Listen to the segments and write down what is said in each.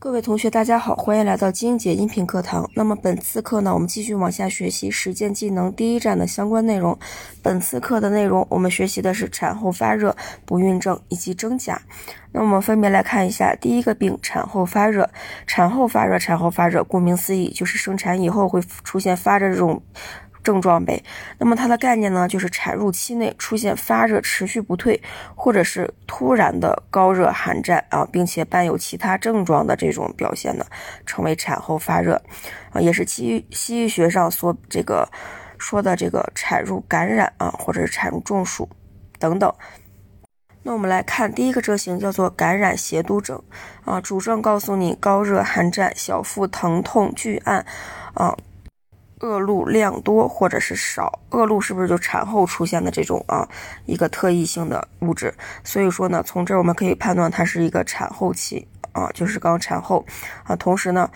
各位同学，大家好，欢迎来到金姐音频课堂。那么本次课呢，我们继续往下学习实践技能第一站的相关内容。本次课的内容，我们学习的是产后发热、不孕症以及真假。那我们分别来看一下第一个病：产后发热。产后发热，产后发热，顾名思义，就是生产以后会出现发热这种。症状呗，那么它的概念呢，就是产褥期内出现发热持续不退，或者是突然的高热寒战啊，并且伴有其他症状的这种表现呢，称为产后发热啊，也是西西医学上所这个说的这个产褥感染啊，或者是产褥中暑等等。那我们来看第一个症型，叫做感染邪毒症啊，主症告诉你高热寒战、小腹疼痛巨按啊。恶露量多或者是少，恶露是不是就产后出现的这种啊一个特异性的物质？所以说呢，从这儿我们可以判断它是一个产后期啊，就是刚产后啊。同时呢，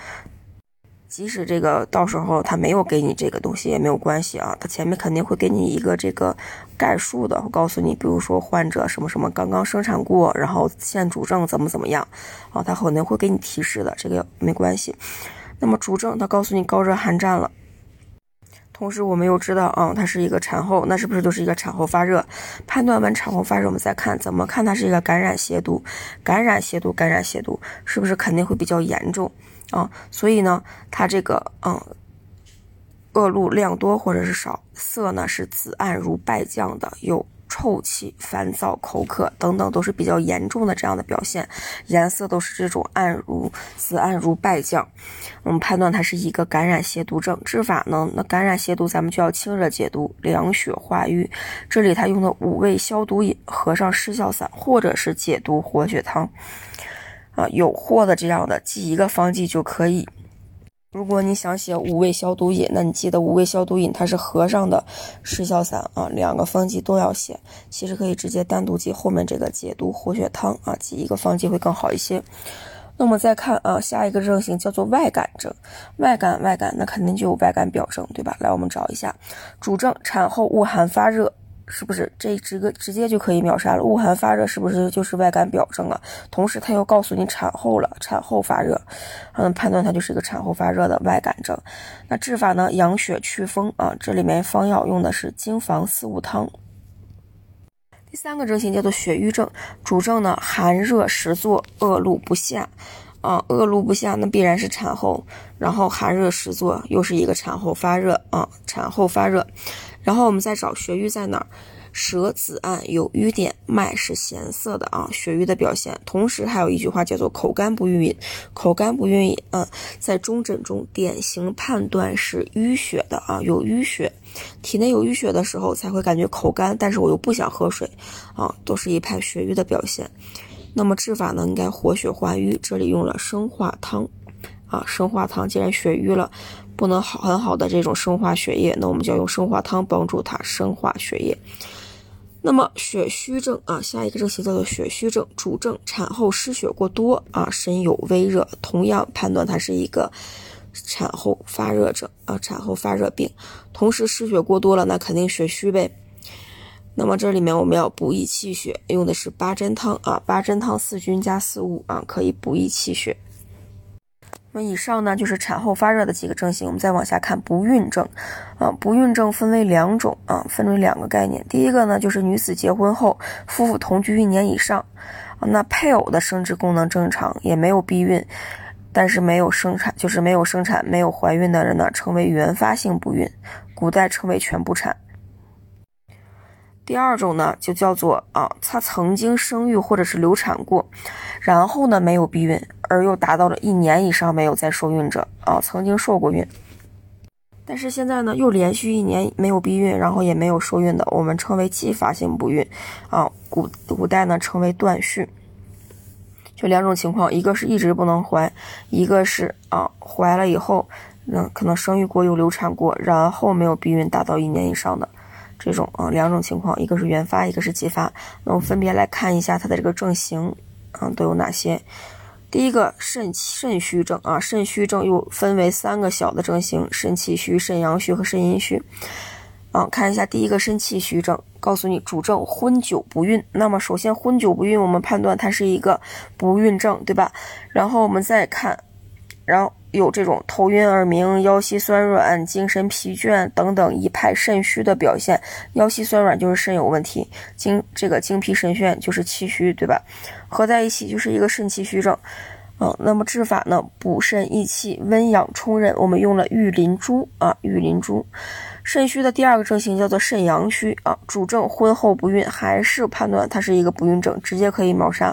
即使这个到时候他没有给你这个东西也没有关系啊，他前面肯定会给你一个这个概述的，告诉你，比如说患者什么什么刚刚生产过，然后现主症怎么怎么样啊，他肯定会给你提示的，这个没关系。那么主症他告诉你高热寒战了。同时，我们又知道，啊，它是一个产后，那是不是就是一个产后发热？判断完产后发热，我们再看怎么看它是一个感染邪毒，感染邪毒，感染邪毒，是不是肯定会比较严重啊？所以呢，它这个，嗯，恶露量多或者是少，色呢是紫暗如败酱的，有。臭气、烦躁、口渴等等都是比较严重的这样的表现，颜色都是这种暗如紫暗如败酱。我们判断它是一个感染邪毒症。治法呢？那感染邪毒，咱们就要清热解毒、凉血化瘀。这里它用的五味消毒饮，合上失效散，或者是解毒活血汤。啊，有货的这样的记一个方剂就可以。如果你想写五味消毒饮，那你记得五味消毒饮它是合上的失效散啊，两个方剂都要写。其实可以直接单独记后面这个解毒活血汤啊，记一个方剂会更好一些。那么再看啊，下一个症型叫做外感症，外感外感那肯定就有外感表症，对吧？来，我们找一下主症：产后恶寒发热。是不是这直个直接就可以秒杀了？恶寒发热是不是就是外感表征啊？同时他又告诉你产后了，产后发热，嗯，判断它就是一个产后发热的外感症。那治法呢？养血祛风啊，这里面方药用的是金防四物汤。第三个症型叫做血瘀症，主症呢寒热实作，恶露不下，啊，恶露不下，那必然是产后，然后寒热实作，又是一个产后发热啊，产后发热。然后我们再找血瘀在哪儿？舌紫暗有瘀点，脉是咸涩的啊，血瘀的表现。同时还有一句话叫做口干不欲饮，口干不运饮，嗯，在中诊中典型判断是淤血的啊，有淤血，体内有淤血的时候才会感觉口干，但是我又不想喝水啊，都是一派血瘀的表现。那么治法呢，应该活血化瘀，这里用了生化汤啊，生化汤既然血瘀了。不能好很好的这种生化血液，那我们就要用生化汤帮助它生化血液。那么血虚症啊，下一个症型叫做血虚症，主症产后失血过多啊，身有微热，同样判断它是一个产后发热症啊，产后发热病。同时失血过多了，那肯定血虚呗。那么这里面我们要补益气血，用的是八珍汤啊，八珍汤四君加四物啊，可以补益气血。那么以上呢就是产后发热的几个症型，我们再往下看不孕症，啊，不孕症分为两种啊，分为两个概念。第一个呢就是女子结婚后，夫妇同居一年以上，啊，那配偶的生殖功能正常，也没有避孕，但是没有生产，就是没有生产、没有怀孕的人呢，称为原发性不孕，古代称为全不产。第二种呢，就叫做啊，她曾经生育或者是流产过，然后呢没有避孕，而又达到了一年以上没有再受孕者啊，曾经受过孕，但是现在呢又连续一年没有避孕，然后也没有受孕的，我们称为继发性不孕啊，古古代呢称为断续，就两种情况，一个是一直不能怀，一个是啊怀了以后，那可能生育过又流产过，然后没有避孕达到一年以上的。这种啊，两种情况，一个是原发，一个是继发。那我分别来看一下它的这个症型，啊，都有哪些？第一个肾肾虚症啊，肾虚症又分为三个小的症型：肾气虚、肾阳虚和肾阴虚。啊，看一下第一个肾气虚症，告诉你主症昏久不孕。那么首先昏久不孕，我们判断它是一个不孕症，对吧？然后我们再看，然后有这种头晕耳鸣、腰膝酸软、精神疲倦等等一派肾虚的表现。腰膝酸软就是肾有问题，精这个精疲神眩就是气虚，对吧？合在一起就是一个肾气虚症。嗯，那么治法呢？补肾益气，温养充任。我们用了玉林珠啊，玉林珠。肾虚的第二个症型叫做肾阳虚啊，主症婚后不孕，还是判断它是一个不孕症，直接可以秒杀。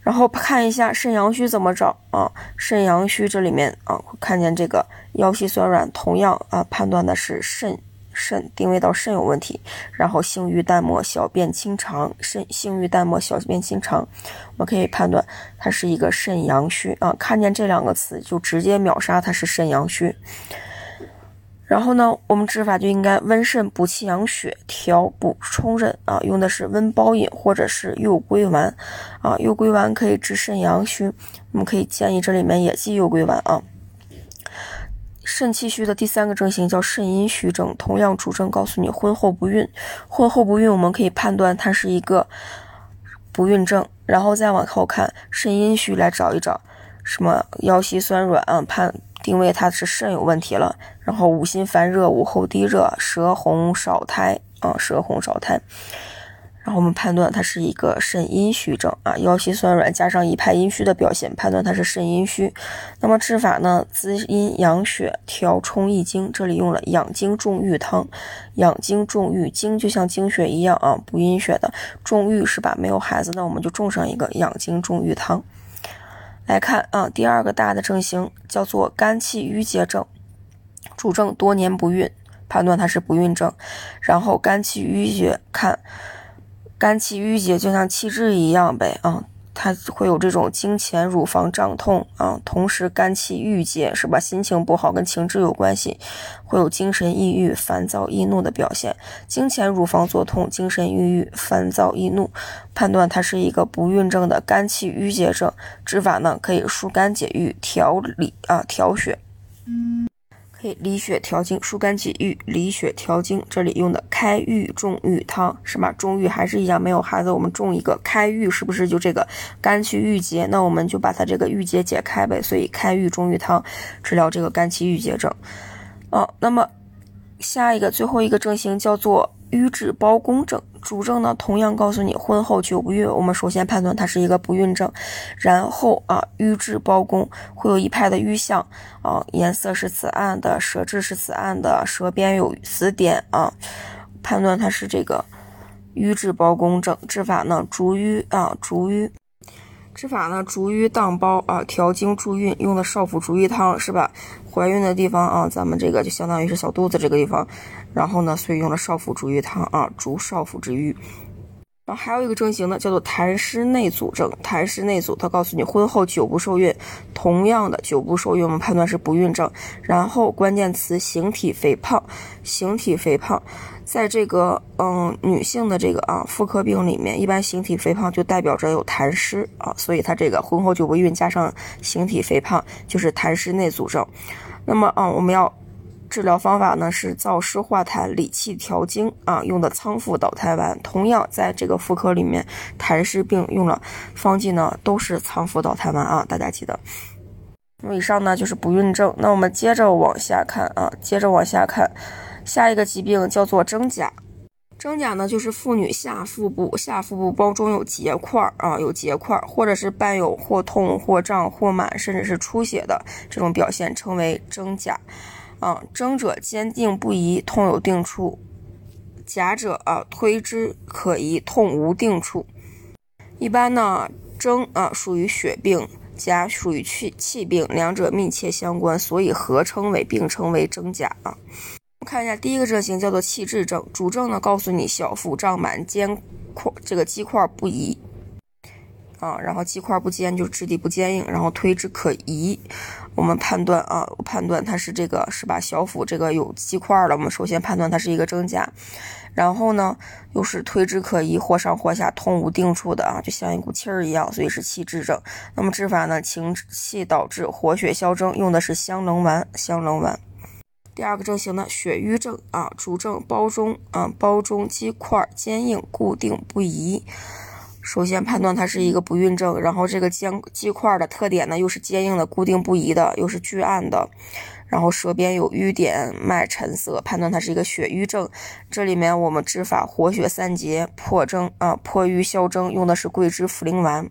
然后看一下肾阳虚怎么找啊？肾阳虚这里面啊，看见这个腰膝酸软，同样啊，判断的是肾。肾定位到肾有问题，然后性欲淡漠，小便清长。肾性欲淡漠，小便清长，我们可以判断它是一个肾阳虚啊。看见这两个词就直接秒杀它是肾阳虚。然后呢，我们治法就应该温肾补气养血，调补充任啊，用的是温包饮或者是右归丸啊。右归丸可以治肾阳虚，我们可以建议这里面也记右归丸啊。肾气虚的第三个症型叫肾阴虚症，同样主症告诉你婚后不孕，婚后不孕我们可以判断它是一个不孕症，然后再往后看肾阴虚来找一找什么腰膝酸软啊，判定位它是肾有问题了，然后五心烦热，午后低热，舌红少苔啊，舌红少苔。然后我们判断它是一个肾阴虚症啊，腰膝酸软加上一派阴虚的表现，判断它是肾阴虚。那么治法呢？滋阴养血，调冲益精。这里用了养精重郁汤，养精重郁，精就像精血一样啊，补阴血的。重郁是吧？没有孩子，那我们就种上一个养精重郁汤。来看啊，第二个大的症型叫做肝气郁结症，主症多年不孕，判断它是不孕症。然后肝气郁结，看。肝气郁结就像气滞一样呗啊，它会有这种经前乳房胀痛啊，同时肝气郁结是吧？心情不好跟情志有关系，会有精神抑郁、烦躁易怒的表现。经前乳房作痛、精神抑郁、烦躁易怒，判断它是一个不孕症的肝气郁结症。治法呢可以疏肝解郁、调理啊调血。可以理血调经，疏肝解郁，理血调经。这里用的开郁中郁汤是吧？中郁还是一样，没有孩子，我们种一个开郁，是不是就这个肝气郁结？那我们就把它这个郁结解开呗。所以开郁中郁汤治疗这个肝气郁结症。哦，那么下一个最后一个症型叫做。瘀滞包宫症，主症呢同样告诉你婚后久不孕，我们首先判断它是一个不孕症，然后啊瘀滞包宫会有一派的瘀象啊，颜色是紫暗的，舌质是紫暗的，舌边有紫点啊，判断它是这个瘀滞包宫症，治法呢逐瘀啊逐瘀。吃法呢，逐瘀当包啊，调经助孕，用的少腹逐瘀汤是吧？怀孕的地方啊，咱们这个就相当于是小肚子这个地方，然后呢，所以用了少腹逐瘀汤啊，逐少腹之瘀。然后还有一个症型呢，叫做痰湿内阻症。痰湿内阻，它告诉你婚后久不受孕，同样的久不受孕，我们判断是不孕症。然后关键词形体肥胖，形体肥胖，在这个嗯女性的这个啊妇科病里面，一般形体肥胖就代表着有痰湿啊，所以它这个婚后久不孕加上形体肥胖就是痰湿内阻症。那么啊，我们要。治疗方法呢是燥湿化痰、理气调经啊，用的苍附导痰丸。同样在这个妇科里面，痰湿病用了方剂呢都是苍附导痰丸啊，大家记得。那么以上呢就是不孕症。那我们接着往下看啊，接着往下看，下一个疾病叫做真假。真假呢就是妇女下腹部下腹部包中有结块啊，有结块，或者是伴有或痛或胀或满，甚至是出血的这种表现，称为真假。啊，征者坚定不移，痛有定处；甲者啊，推之可移，痛无定处。一般呢，征啊属于血病，甲属于气气病，两者密切相关，所以合称为并称为征甲啊。看一下第一个症型叫做气滞症，主症呢告诉你小腹胀满，坚块这个肌块不移。啊，然后肌块不坚，就质地不坚硬，然后推之可移。我们判断啊，判断它是这个是吧？小腹这个有积块了，我们首先判断它是一个真假。然后呢，又是推之可移，或上或下，痛无定处的啊，就像一股气儿一样，所以是气滞症。那么治法呢，情气导致，活血消征，用的是香棱丸，香棱丸。第二个症型呢，血瘀症啊，主症包中啊，包中肌块坚硬固定不移。首先判断它是一个不孕症，然后这个坚肌块的特点呢，又是坚硬的、固定不移的，又是巨暗的，然后舌边有瘀点，脉沉涩，判断它是一个血瘀症。这里面我们治法活血散结、破征啊、破瘀消征，用的是桂枝茯苓丸。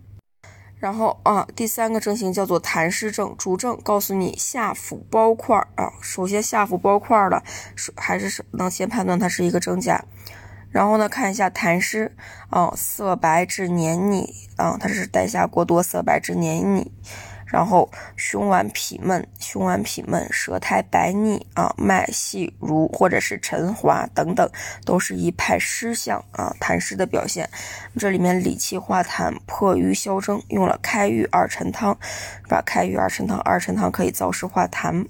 然后啊，第三个症型叫做痰湿症，主症告诉你下腹包块啊。首先下腹包块的，是还是能先判断它是一个真假。然后呢，看一下痰湿啊，色白至黏腻啊，它是带下过多，色白至黏腻。然后胸脘痞闷，胸脘痞闷，舌苔白腻啊，脉细如或者是沉滑等等，都是一派湿象啊，痰湿的表现。这里面理气化痰，破瘀消征，用了开郁二陈汤，把开郁二陈汤，二陈汤可以燥湿化痰。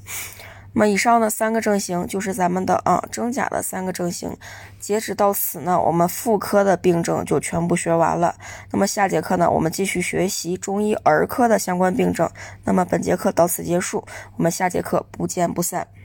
那么以上的三个症型就是咱们的啊真假的三个症型。截止到此呢，我们妇科的病症就全部学完了。那么下节课呢，我们继续学习中医儿科的相关病症。那么本节课到此结束，我们下节课不见不散。